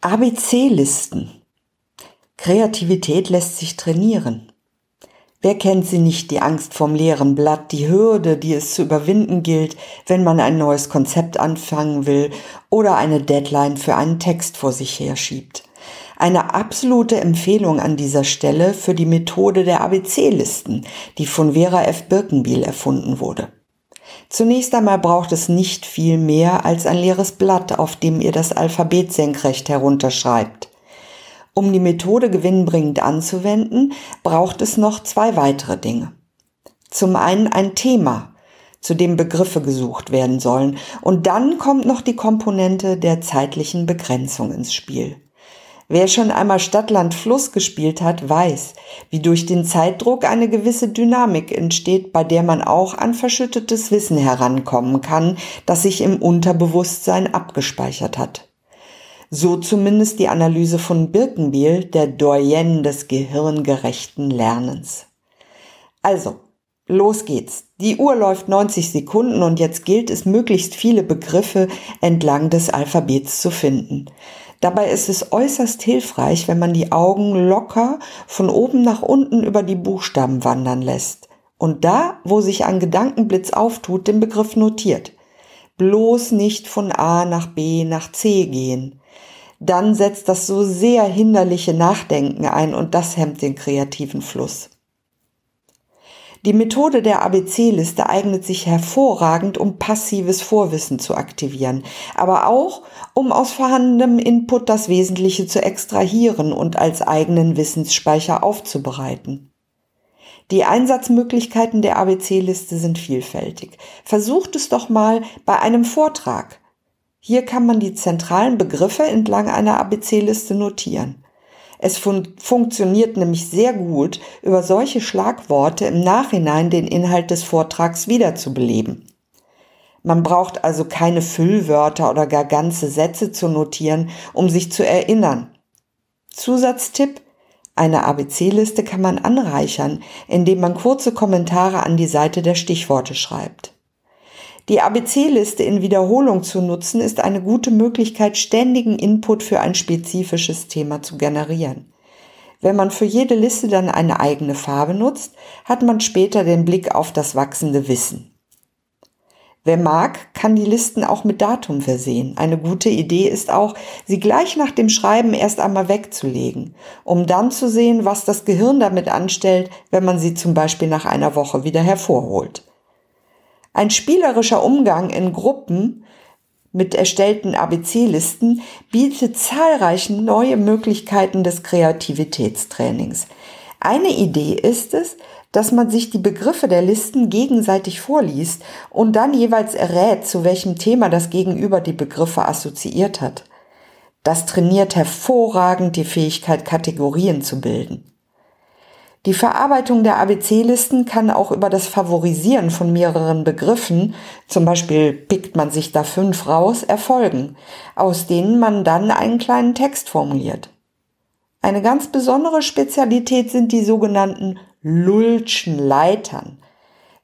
ABC-Listen. Kreativität lässt sich trainieren. Wer kennt sie nicht, die Angst vom leeren Blatt, die Hürde, die es zu überwinden gilt, wenn man ein neues Konzept anfangen will oder eine Deadline für einen Text vor sich herschiebt. Eine absolute Empfehlung an dieser Stelle für die Methode der ABC-Listen, die von Vera F. Birkenbiel erfunden wurde. Zunächst einmal braucht es nicht viel mehr als ein leeres Blatt, auf dem ihr das Alphabet senkrecht herunterschreibt. Um die Methode gewinnbringend anzuwenden, braucht es noch zwei weitere Dinge. Zum einen ein Thema, zu dem Begriffe gesucht werden sollen, und dann kommt noch die Komponente der zeitlichen Begrenzung ins Spiel. Wer schon einmal Stadtland Fluss gespielt hat, weiß, wie durch den Zeitdruck eine gewisse Dynamik entsteht, bei der man auch an verschüttetes Wissen herankommen kann, das sich im Unterbewusstsein abgespeichert hat. So zumindest die Analyse von Birkenbiel, der Doyen des gehirngerechten Lernens. Also, los geht's. Die Uhr läuft 90 Sekunden und jetzt gilt es, möglichst viele Begriffe entlang des Alphabets zu finden. Dabei ist es äußerst hilfreich, wenn man die Augen locker von oben nach unten über die Buchstaben wandern lässt und da, wo sich ein Gedankenblitz auftut, den Begriff notiert. Bloß nicht von A nach B nach C gehen. Dann setzt das so sehr hinderliche Nachdenken ein und das hemmt den kreativen Fluss. Die Methode der ABC-Liste eignet sich hervorragend, um passives Vorwissen zu aktivieren, aber auch, um aus vorhandenem Input das Wesentliche zu extrahieren und als eigenen Wissensspeicher aufzubereiten. Die Einsatzmöglichkeiten der ABC-Liste sind vielfältig. Versucht es doch mal bei einem Vortrag. Hier kann man die zentralen Begriffe entlang einer ABC-Liste notieren. Es fun funktioniert nämlich sehr gut, über solche Schlagworte im Nachhinein den Inhalt des Vortrags wiederzubeleben. Man braucht also keine Füllwörter oder gar ganze Sätze zu notieren, um sich zu erinnern. Zusatztipp eine ABC-Liste kann man anreichern, indem man kurze Kommentare an die Seite der Stichworte schreibt. Die ABC-Liste in Wiederholung zu nutzen, ist eine gute Möglichkeit, ständigen Input für ein spezifisches Thema zu generieren. Wenn man für jede Liste dann eine eigene Farbe nutzt, hat man später den Blick auf das wachsende Wissen. Wer mag, kann die Listen auch mit Datum versehen. Eine gute Idee ist auch, sie gleich nach dem Schreiben erst einmal wegzulegen, um dann zu sehen, was das Gehirn damit anstellt, wenn man sie zum Beispiel nach einer Woche wieder hervorholt. Ein spielerischer Umgang in Gruppen mit erstellten ABC-Listen bietet zahlreiche neue Möglichkeiten des Kreativitätstrainings. Eine Idee ist es, dass man sich die Begriffe der Listen gegenseitig vorliest und dann jeweils errät, zu welchem Thema das Gegenüber die Begriffe assoziiert hat. Das trainiert hervorragend die Fähigkeit, Kategorien zu bilden. Die Verarbeitung der ABC-Listen kann auch über das Favorisieren von mehreren Begriffen, zum Beispiel pickt man sich da fünf raus, erfolgen, aus denen man dann einen kleinen Text formuliert. Eine ganz besondere Spezialität sind die sogenannten Lullschen Leitern.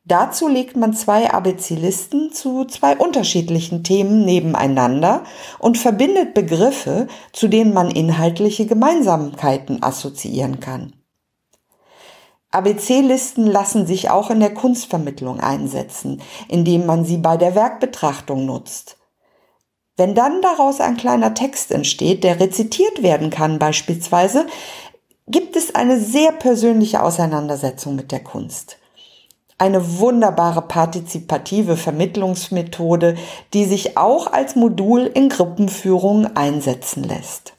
Dazu legt man zwei ABC-Listen zu zwei unterschiedlichen Themen nebeneinander und verbindet Begriffe, zu denen man inhaltliche Gemeinsamkeiten assoziieren kann. ABC-Listen lassen sich auch in der Kunstvermittlung einsetzen, indem man sie bei der Werkbetrachtung nutzt. Wenn dann daraus ein kleiner Text entsteht, der rezitiert werden kann beispielsweise, gibt es eine sehr persönliche Auseinandersetzung mit der Kunst. Eine wunderbare partizipative Vermittlungsmethode, die sich auch als Modul in Gruppenführung einsetzen lässt.